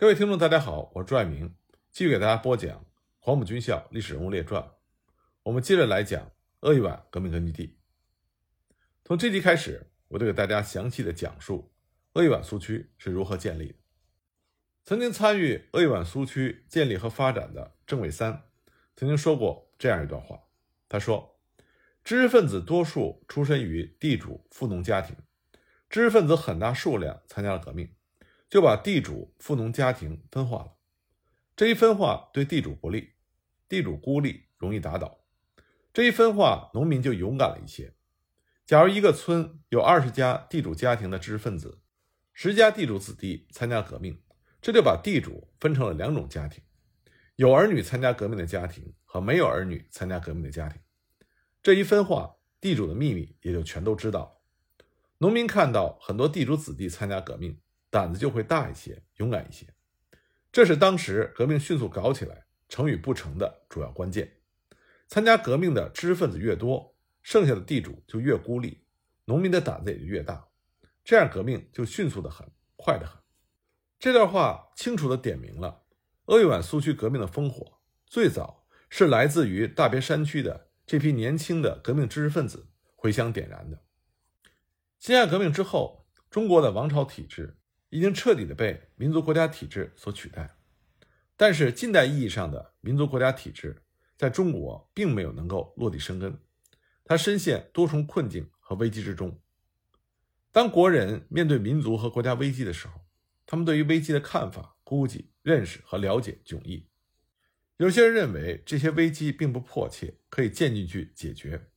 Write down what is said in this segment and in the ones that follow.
各位听众，大家好，我是朱爱明，继续给大家播讲《黄埔军校历史人物列传》。我们接着来讲鄂豫皖革命根据地。从这集开始，我就给大家详细的讲述鄂豫皖苏区是如何建立的。曾经参与鄂豫皖苏区建立和发展的郑伟三曾经说过这样一段话，他说：“知识分子多数出身于地主富农家庭，知识分子很大数量参加了革命。”就把地主富农家庭分化了，这一分化对地主不利，地主孤立容易打倒。这一分化，农民就勇敢了一些。假如一个村有二十家地主家庭的知识分子，十家地主子弟参加革命，这就把地主分成了两种家庭：有儿女参加革命的家庭和没有儿女参加革命的家庭。这一分化，地主的秘密也就全都知道了。农民看到很多地主子弟参加革命。胆子就会大一些，勇敢一些，这是当时革命迅速搞起来、成与不成的主要关键。参加革命的知识分子越多，剩下的地主就越孤立，农民的胆子也就越大，这样革命就迅速的很，快的很。这段话清楚的点明了鄂豫皖苏区革命的烽火，最早是来自于大别山区的这批年轻的革命知识分子回乡点燃的。辛亥革命之后，中国的王朝体制。已经彻底的被民族国家体制所取代，但是近代意义上的民族国家体制在中国并没有能够落地生根，它深陷多重困境和危机之中。当国人面对民族和国家危机的时候，他们对于危机的看法、估计、认识和了解迥异。有些人认为这些危机并不迫切，可以渐进去解决，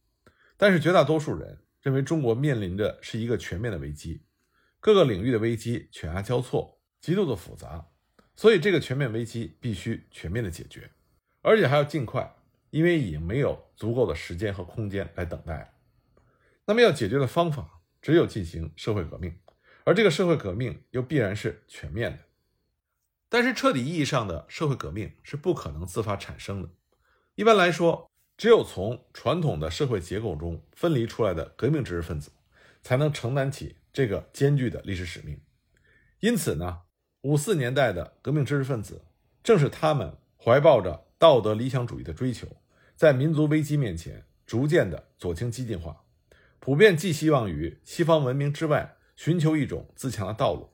但是绝大多数人认为中国面临的是一个全面的危机。各个领域的危机犬牙交错，极度的复杂，所以这个全面危机必须全面的解决，而且还要尽快，因为已经没有足够的时间和空间来等待。那么要解决的方法，只有进行社会革命，而这个社会革命又必然是全面的。但是彻底意义上的社会革命是不可能自发产生的。一般来说，只有从传统的社会结构中分离出来的革命知识分子，才能承担起。这个艰巨的历史使命，因此呢，五四年代的革命知识分子，正是他们怀抱着道德理想主义的追求，在民族危机面前逐渐的左倾激进化，普遍寄希望于西方文明之外，寻求一种自强的道路。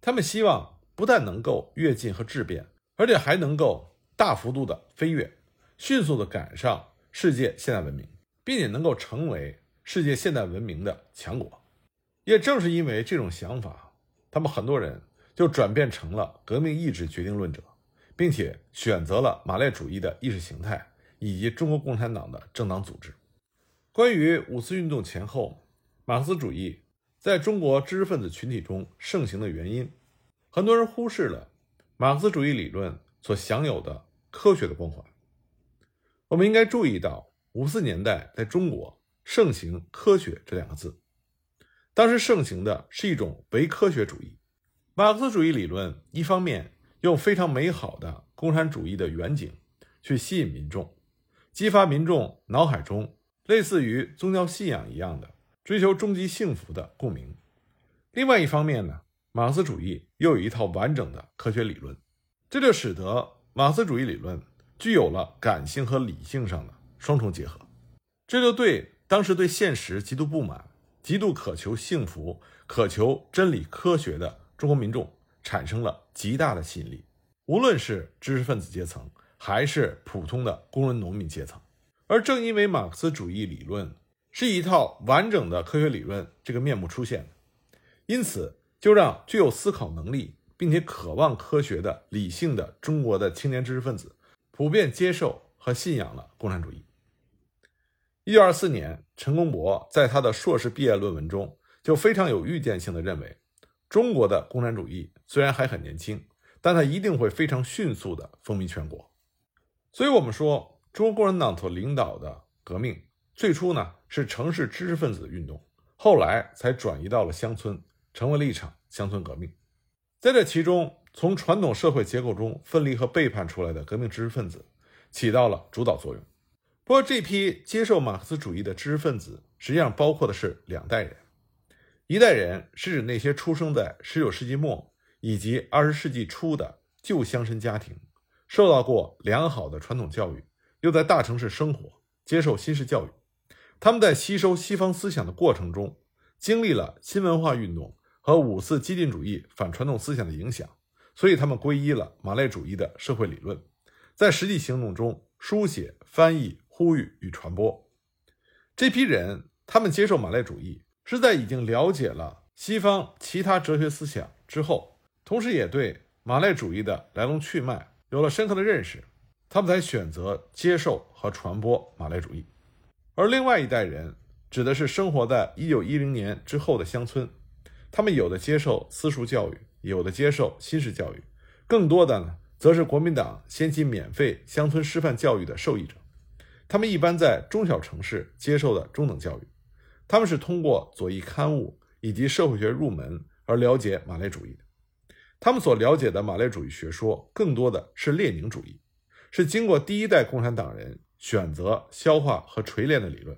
他们希望不但能够跃进和质变，而且还能够大幅度的飞跃，迅速的赶上世界现代文明，并且能够成为世界现代文明的强国。也正是因为这种想法，他们很多人就转变成了革命意志决定论者，并且选择了马列主义的意识形态以及中国共产党的政党组织。关于五四运动前后马克思主义在中国知识分子群体中盛行的原因，很多人忽视了马克思主义理论所享有的科学的光环。我们应该注意到，五四年代在中国盛行“科学”这两个字。当时盛行的是一种唯科学主义，马克思主义理论一方面用非常美好的共产主义的远景去吸引民众，激发民众脑海中类似于宗教信仰一样的追求终极幸福的共鸣；另外一方面呢，马克思主义又有一套完整的科学理论，这就使得马克思主义理论具有了感性和理性上的双重结合，这就对当时对现实极度不满。极度渴求幸福、渴求真理、科学的中国民众产生了极大的吸引力，无论是知识分子阶层，还是普通的工人农民阶层。而正因为马克思主义理论是一套完整的科学理论这个面目出现，因此就让具有思考能力并且渴望科学的理性的中国的青年知识分子普遍接受和信仰了共产主义。一九二四年，陈公博在他的硕士毕业论文中就非常有预见性的认为，中国的共产主义虽然还很年轻，但它一定会非常迅速的风靡全国。所以，我们说，中国共产党所领导的革命最初呢是城市知识分子的运动，后来才转移到了乡村，成为了一场乡村革命。在这其中，从传统社会结构中分离和背叛出来的革命知识分子，起到了主导作用。不过，这批接受马克思主义的知识分子，实际上包括的是两代人。一代人是指那些出生在19世纪末以及20世纪初的旧乡绅家庭，受到过良好的传统教育，又在大城市生活，接受新式教育。他们在吸收西方思想的过程中，经历了新文化运动和五四激进主义反传统思想的影响，所以他们皈依了马列主义的社会理论，在实际行动中书写、翻译、呼吁与传播。这批人，他们接受马列主义，是在已经了解了西方其他哲学思想之后，同时也对马列主义的来龙去脉有了深刻的认识，他们才选择接受和传播马列主义。而另外一代人指的是生活在一九一零年之后的乡村，他们有的接受私塾教育，有的接受新式教育，更多的呢，则是国民党掀起免费乡村师范教育的受益者。他们一般在中小城市接受的中等教育，他们是通过左翼刊物以及社会学入门而了解马列主义的。他们所了解的马列主义学说，更多的是列宁主义，是经过第一代共产党人。选择消化和锤炼的理论，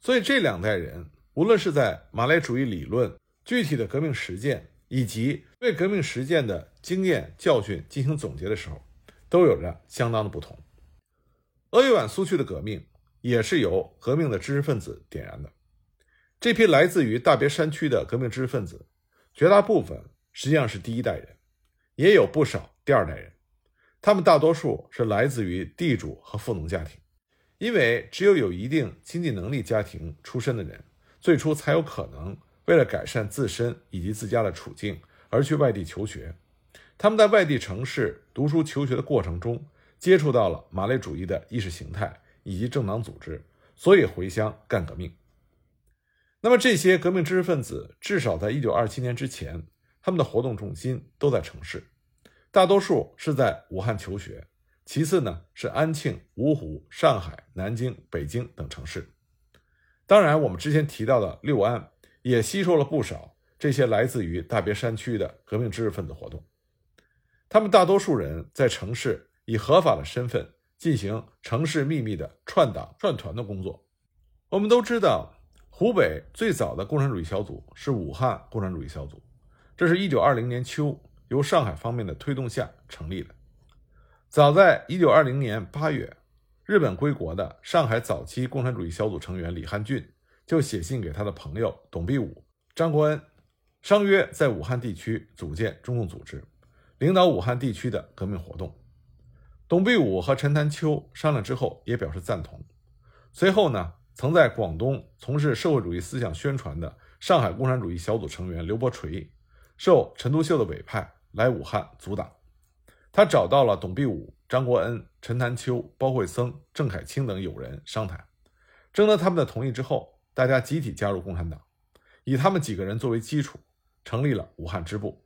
所以这两代人无论是在马列主义理论具体的革命实践，以及对革命实践的经验教训进行总结的时候，都有着相当的不同。鄂豫皖苏区的革命也是由革命的知识分子点燃的。这批来自于大别山区的革命知识分子，绝大部分实际上是第一代人，也有不少第二代人，他们大多数是来自于地主和富农家庭。因为只有有一定经济能力家庭出身的人，最初才有可能为了改善自身以及自家的处境而去外地求学。他们在外地城市读书求学的过程中，接触到了马列主义的意识形态以及政党组织，所以回乡干革命。那么这些革命知识分子，至少在一九二七年之前，他们的活动重心都在城市，大多数是在武汉求学。其次呢，是安庆、芜湖、上海、南京、北京等城市。当然，我们之前提到的六安也吸收了不少这些来自于大别山区的革命知识分子活动。他们大多数人在城市以合法的身份进行城市秘密的串党串团的工作。我们都知道，湖北最早的共产主义小组是武汉共产主义小组，这是一九二零年秋由上海方面的推动下成立的。早在一九二零年八月，日本归国的上海早期共产主义小组成员李汉俊就写信给他的朋友董必武、张国恩，商约在武汉地区组建中共组织，领导武汉地区的革命活动。董必武和陈潭秋商量之后也表示赞同。随后呢，曾在广东从事社会主义思想宣传的上海共产主义小组成员刘伯垂，受陈独秀的委派来武汉组党。他找到了董必武、张国恩、陈潭秋、包惠僧、郑凯清等友人商谈，征得他们的同意之后，大家集体加入共产党，以他们几个人作为基础，成立了武汉支部。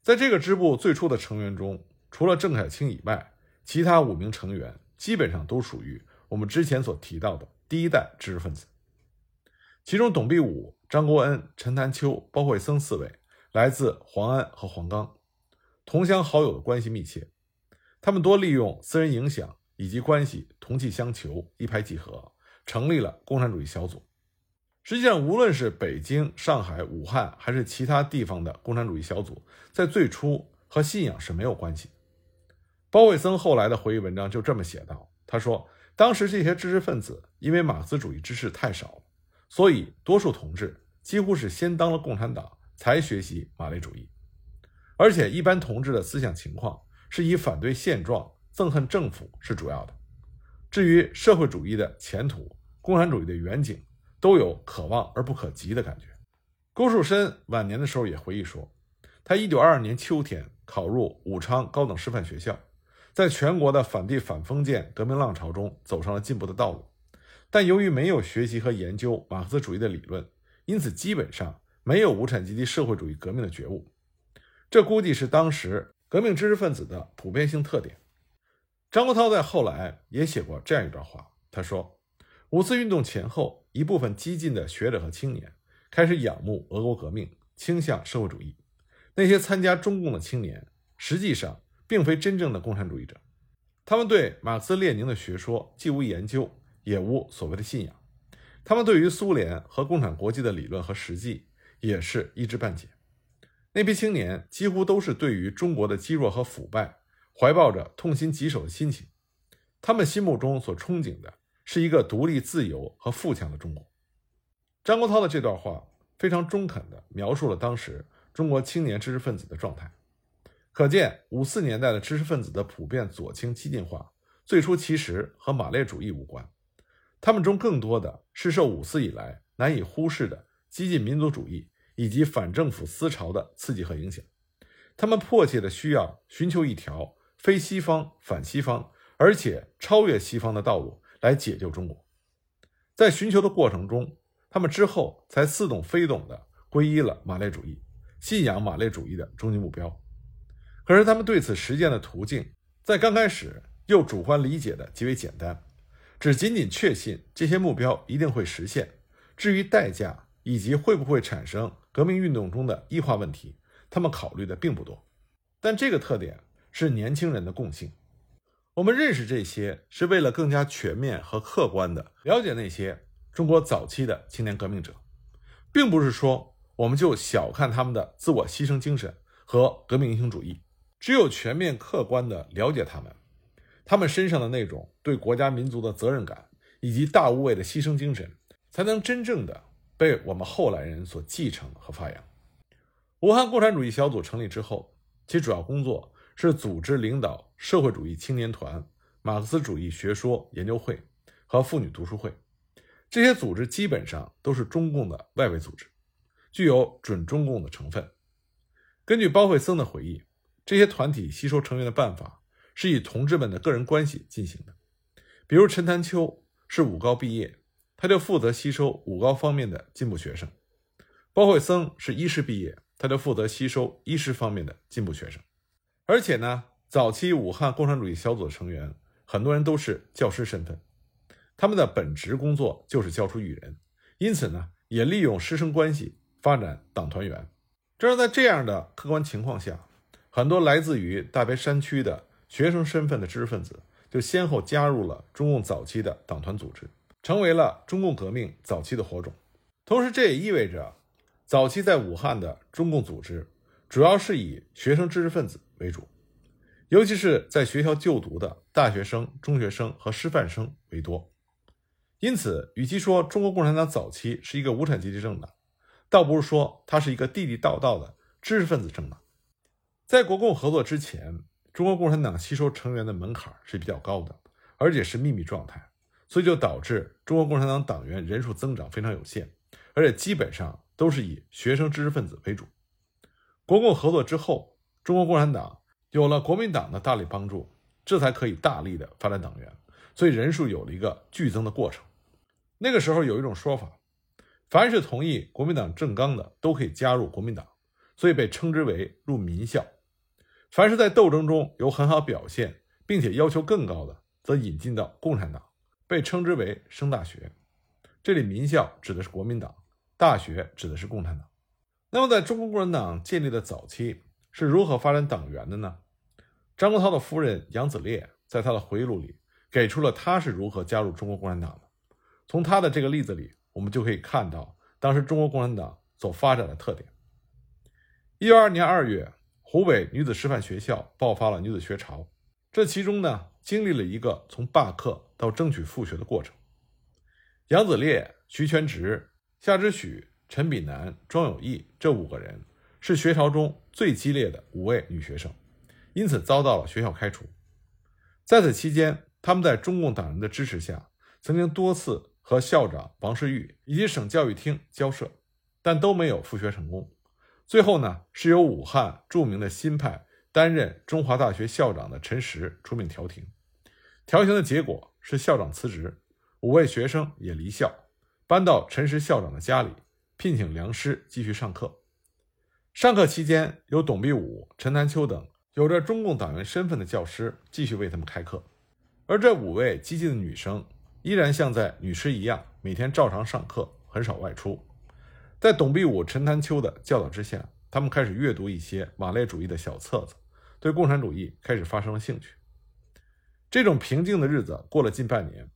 在这个支部最初的成员中，除了郑凯清以外，其他五名成员基本上都属于我们之前所提到的第一代知识分子。其中，董必武、张国恩、陈潭秋、包惠僧四位来自黄安和黄冈。同乡好友的关系密切，他们多利用私人影响以及关系，同气相求，一拍即合，成立了共产主义小组。实际上，无论是北京、上海、武汉，还是其他地方的共产主义小组，在最初和信仰是没有关系。包惠僧后来的回忆文章就这么写道：“他说，当时这些知识分子因为马克思主义知识太少了，所以多数同志几乎是先当了共产党，才学习马列主义。”而且，一般同志的思想情况是以反对现状、憎恨政府是主要的。至于社会主义的前途、共产主义的远景，都有可望而不可及的感觉。郭树深晚年的时候也回忆说，他1922年秋天考入武昌高等师范学校，在全国的反帝反封建革命浪潮中走上了进步的道路，但由于没有学习和研究马克思主义的理论，因此基本上没有无产阶级社会主义革命的觉悟。这估计是当时革命知识分子的普遍性特点。张国焘在后来也写过这样一段话，他说：“五四运动前后，一部分激进的学者和青年开始仰慕俄国革命，倾向社会主义。那些参加中共的青年，实际上并非真正的共产主义者，他们对马克思列宁的学说既无研究，也无所谓的信仰。他们对于苏联和共产国际的理论和实际，也是一知半解。”那批青年几乎都是对于中国的积弱和腐败怀抱着痛心疾首的心情，他们心目中所憧憬的是一个独立、自由和富强的中国。张国焘的这段话非常中肯地描述了当时中国青年知识分子的状态，可见五四年代的知识分子的普遍左倾激进化，最初其实和马列主义无关，他们中更多的是受五四以来难以忽视的激进民族主义。以及反政府思潮的刺激和影响，他们迫切的需要寻求一条非西方反西方，而且超越西方的道路来解救中国。在寻求的过程中，他们之后才似懂非懂的皈依了马列主义，信仰马列主义的终极目标。可是他们对此实践的途径，在刚开始又主观理解的极为简单，只仅仅确信这些目标一定会实现，至于代价以及会不会产生。革命运动中的异化问题，他们考虑的并不多，但这个特点是年轻人的共性。我们认识这些，是为了更加全面和客观地了解那些中国早期的青年革命者，并不是说我们就小看他们的自我牺牲精神和革命英雄主义。只有全面客观地了解他们，他们身上的那种对国家民族的责任感以及大无畏的牺牲精神，才能真正的。被我们后来人所继承和发扬。武汉共产主义小组成立之后，其主要工作是组织领导社会主义青年团、马克思主义学说研究会和妇女读书会。这些组织基本上都是中共的外围组织，具有准中共的成分。根据包惠僧的回忆，这些团体吸收成员的办法是以同志们的个人关系进行的。比如陈潭秋是武高毕业。他就负责吸收武高方面的进步学生，包惠僧是医师毕业，他就负责吸收医师方面的进步学生。而且呢，早期武汉共产主义小组的成员很多人都是教师身份，他们的本职工作就是教书育人，因此呢，也利用师生关系发展党团员。正是在这样的客观情况下，很多来自于大别山区的学生身份的知识分子就先后加入了中共早期的党团组织。成为了中共革命早期的火种，同时这也意味着，早期在武汉的中共组织主要是以学生知识分子为主，尤其是在学校就读的大学生、中学生和师范生为多。因此，与其说中国共产党早期是一个无产阶级政党，倒不如说它是一个地地道道的知识分子政党。在国共合作之前，中国共产党吸收成员的门槛是比较高的，而且是秘密状态。所以就导致中国共产党党员人数增长非常有限，而且基本上都是以学生知识分子为主。国共合作之后，中国共产党有了国民党的大力帮助，这才可以大力的发展党员，所以人数有了一个剧增的过程。那个时候有一种说法，凡是同意国民党政纲的都可以加入国民党，所以被称之为入民校；凡是在斗争中有很好表现，并且要求更高的，则引进到共产党。被称之为升大学，这里民校指的是国民党，大学指的是共产党。那么，在中国共产党建立的早期是如何发展党员的呢？张国焘的夫人杨子烈在他的回忆录里给出了他是如何加入中国共产党的。从他的这个例子里，我们就可以看到当时中国共产党所发展的特点。一九二二年二月，湖北女子师范学校爆发了女子学潮，这其中呢，经历了一个从罢课。到争取复学的过程，杨子烈、徐全直、夏之许、陈炳南、庄有义这五个人是学潮中最激烈的五位女学生，因此遭到了学校开除。在此期间，他们在中共党人的支持下，曾经多次和校长王世玉以及省教育厅交涉，但都没有复学成功。最后呢，是由武汉著名的新派担任中华大学校长的陈实出面调停。调停的结果是校长辞职，五位学生也离校，搬到陈实校长的家里，聘请良师继续上课。上课期间，有董必武、陈潭秋等有着中共党员身份的教师继续为他们开课，而这五位激进的女生依然像在女师一样，每天照常上课，很少外出。在董必武、陈潭秋的教导之下，他们开始阅读一些马列主义的小册子，对共产主义开始发生了兴趣。这种平静的日子过了近半年。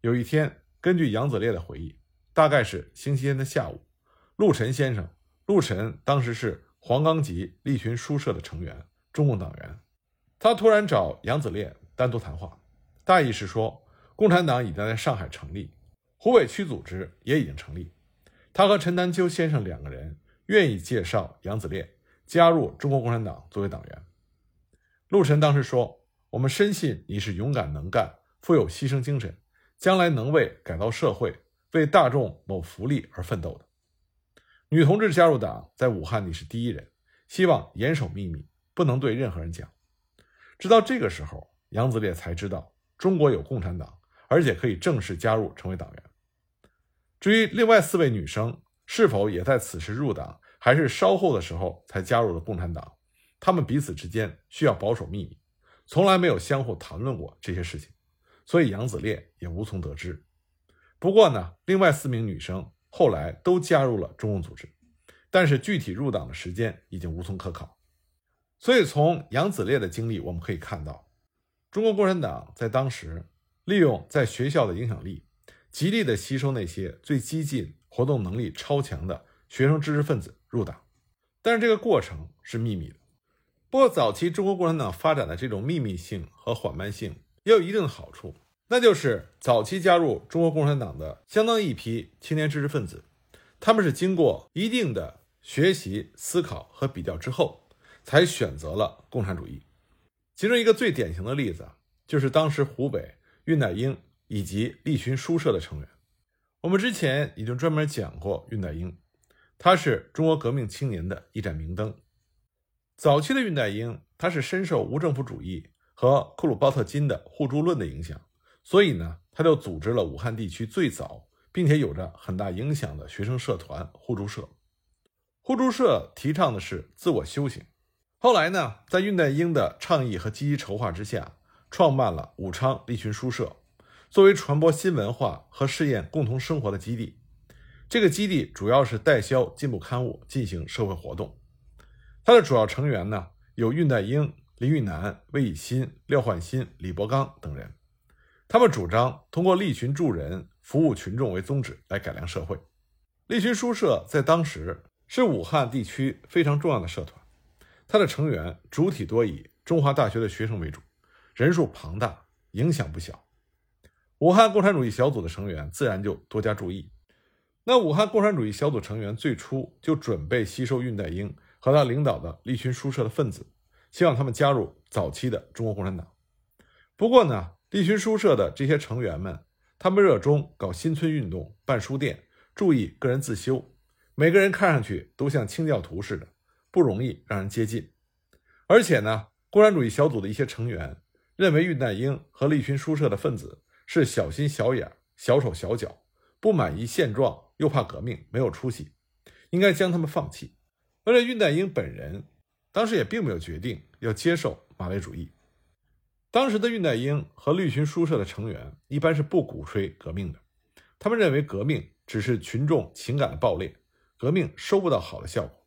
有一天，根据杨子烈的回忆，大概是星期天的下午，陆晨先生，陆晨当时是黄冈籍立群书社的成员，中共党员。他突然找杨子烈单独谈话，大意是说，共产党已经在上海成立，湖北区组织也已经成立。他和陈丹秋先生两个人愿意介绍杨子烈加入中国共产党作为党员。陆晨当时说：“我们深信你是勇敢能干、富有牺牲精神，将来能为改造社会、为大众谋福利而奋斗的。女同志加入党，在武汉你是第一人，希望严守秘密，不能对任何人讲。”直到这个时候，杨子烈才知道中国有共产党，而且可以正式加入成为党员。至于另外四位女生是否也在此时入党，还是稍后的时候才加入了共产党，她们彼此之间需要保守秘密，从来没有相互谈论过这些事情，所以杨子烈也无从得知。不过呢，另外四名女生后来都加入了中共组织，但是具体入党的时间已经无从可考。所以，从杨子烈的经历，我们可以看到，中国共产党在当时利用在学校的影响力，极力的吸收那些最激进、活动能力超强的学生知识分子入党。但是，这个过程是秘密的。不过，早期中国共产党发展的这种秘密性和缓慢性也有一定的好处，那就是早期加入中国共产党的相当一批青年知识分子，他们是经过一定的学习、思考和比较之后。才选择了共产主义，其中一个最典型的例子就是当时湖北恽代英以及立群书社的成员。我们之前已经专门讲过恽代英，他是中国革命青年的一盏明灯。早期的恽代英，他是深受无政府主义和库鲁鲍特金的互助论的影响，所以呢，他就组织了武汉地区最早并且有着很大影响的学生社团互助社。互助社提倡的是自我修行。后来呢，在恽代英的倡议和积极筹划之下，创办了武昌立群书社，作为传播新文化和试验共同生活的基地。这个基地主要是代销进步刊物，进行社会活动。它的主要成员呢有恽代英、林育南、魏以新、廖焕新、李伯刚等人。他们主张通过立群助人、服务群众为宗旨来改良社会。立群书社在当时是武汉地区非常重要的社团。它的成员主体多以中华大学的学生为主，人数庞大，影响不小。武汉共产主义小组的成员自然就多加注意。那武汉共产主义小组成员最初就准备吸收恽代英和他领导的立群书社的分子，希望他们加入早期的中国共产党。不过呢，立群书社的这些成员们，他们热衷搞新村运动、办书店，注意个人自修，每个人看上去都像清教徒似的。不容易让人接近，而且呢，共产主义小组的一些成员认为恽代英和立群书社的分子是小心小眼、小手小脚，不满意现状又怕革命，没有出息，应该将他们放弃。而且恽代英本人当时也并没有决定要接受马列主义。当时的恽代英和立群书社的成员一般是不鼓吹革命的，他们认为革命只是群众情感的爆裂，革命收不到好的效果。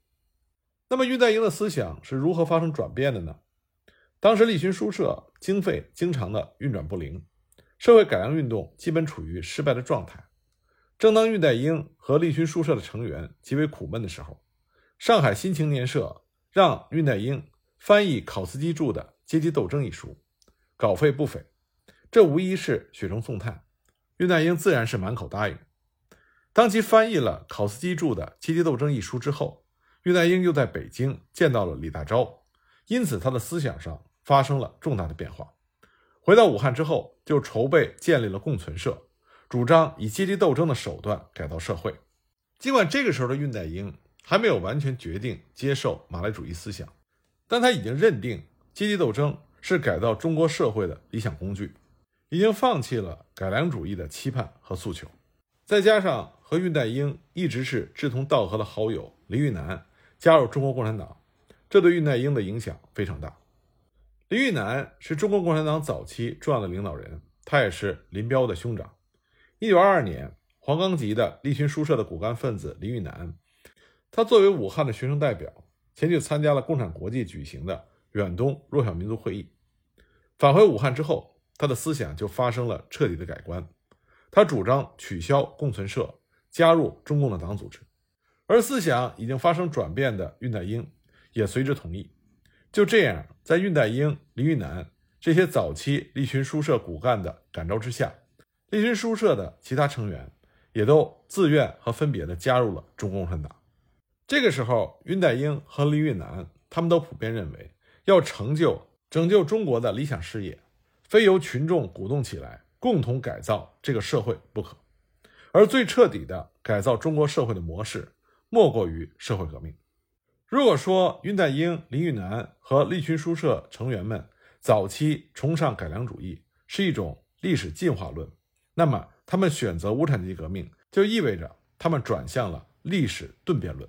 那么，恽代英的思想是如何发生转变的呢？当时立群书社经费经常的运转不灵，社会改良运动基本处于失败的状态。正当恽代英和立群书社的成员极为苦闷的时候，上海新青年社让恽代英翻译考斯基著的《阶级斗争》一书，稿费不菲，这无疑是雪中送炭。恽代英自然是满口答应。当其翻译了考斯基著的《阶级斗争》一书之后，恽代英又在北京见到了李大钊，因此他的思想上发生了重大的变化。回到武汉之后，就筹备建立了共存社，主张以阶级斗争的手段改造社会。尽管这个时候的恽代英还没有完全决定接受马列主义思想，但他已经认定阶级斗争是改造中国社会的理想工具，已经放弃了改良主义的期盼和诉求。再加上和恽代英一直是志同道合的好友林育南。加入中国共产党，这对恽代英的影响非常大。林育南是中国共产党早期重要的领导人，他也是林彪的兄长。一九二二年，黄冈集的立群书社的骨干分子林育南，他作为武汉的学生代表，前去参加了共产国际举行的远东弱小民族会议。返回武汉之后，他的思想就发生了彻底的改观。他主张取消共存社，加入中共的党组织。而思想已经发生转变的恽代英，也随之同意。就这样，在恽代英、李玉南这些早期立群书社骨干的感召之下，立群书社的其他成员也都自愿和分别的加入了中国共产党。这个时候，恽代英和李玉南他们都普遍认为，要成就拯救中国的理想事业，非由群众鼓动起来，共同改造这个社会不可。而最彻底的改造中国社会的模式，莫过于社会革命。如果说恽代英、林育南和立群书社成员们早期崇尚改良主义是一种历史进化论，那么他们选择无产阶级革命，就意味着他们转向了历史顿变论。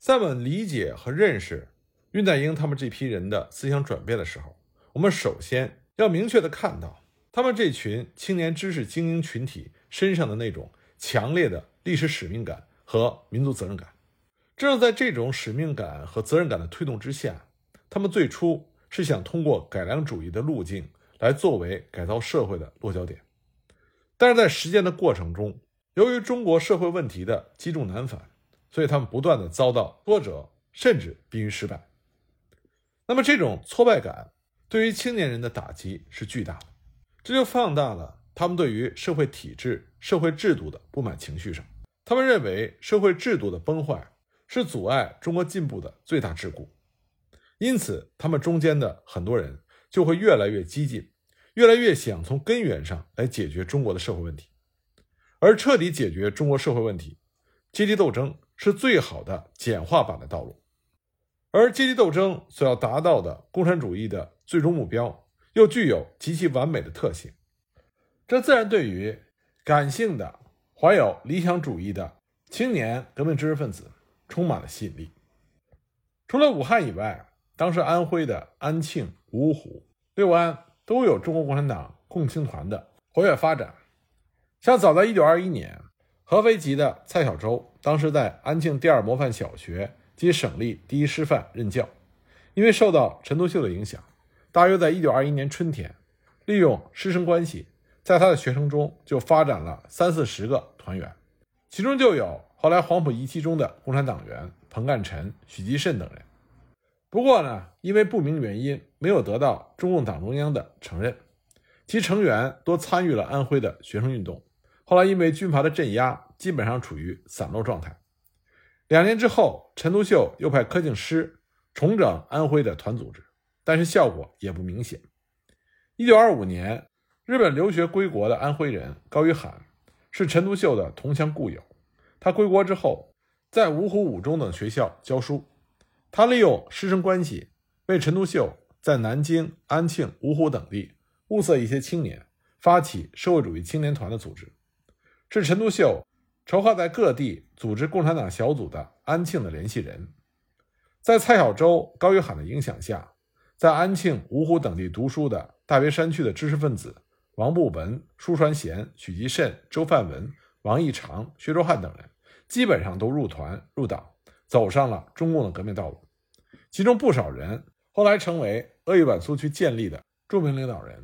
在我们理解和认识恽代英他们这批人的思想转变的时候，我们首先要明确的看到，他们这群青年知识精英群体身上的那种强烈的历史使命感和民族责任感。正是在这种使命感和责任感的推动之下，他们最初是想通过改良主义的路径来作为改造社会的落脚点，但是在实践的过程中，由于中国社会问题的积重难返。所以他们不断的遭到挫折，甚至濒于失败。那么这种挫败感对于青年人的打击是巨大的，这就放大了他们对于社会体制、社会制度的不满情绪上。他们认为社会制度的崩坏是阻碍中国进步的最大桎梏，因此他们中间的很多人就会越来越激进，越来越想从根源上来解决中国的社会问题，而彻底解决中国社会问题，阶级斗争。是最好的简化版的道路，而阶级斗争所要达到的共产主义的最终目标，又具有极其完美的特性，这自然对于感性的、怀有理想主义的青年革命知识分子充满了吸引力。除了武汉以外，当时安徽的安庆、芜湖、六安都有中国共产党共青团的活跃发展，像早在1921年。合肥籍的蔡小舟，当时在安庆第二模范小学及省立第一师范任教。因为受到陈独秀的影响，大约在一九二一年春天，利用师生关系，在他的学生中就发展了三四十个团员，其中就有后来黄埔一期中的共产党员彭干臣、许继慎等人。不过呢，因为不明原因，没有得到中共党中央的承认，其成员多参与了安徽的学生运动。后来因为军阀的镇压，基本上处于散落状态。两年之后，陈独秀又派柯敬施重整安徽的团组织，但是效果也不明显。一九二五年，日本留学归国的安徽人高于罕是陈独秀的同乡故友。他归国之后，在芜湖五中等学校教书。他利用师生关系，为陈独秀在南京、安庆、芜湖等地物色一些青年，发起社会主义青年团的组织。是陈独秀筹划在各地组织共产党小组的安庆的联系人，在蔡小舟、高玉罕的影响下，在安庆、芜湖等地读书的大别山区的知识分子王步文、舒传贤、许继慎、周范文、王义长、薛周汉等人，基本上都入团入党，走上了中共的革命道路。其中不少人后来成为鄂豫皖苏区建立的著名领导人，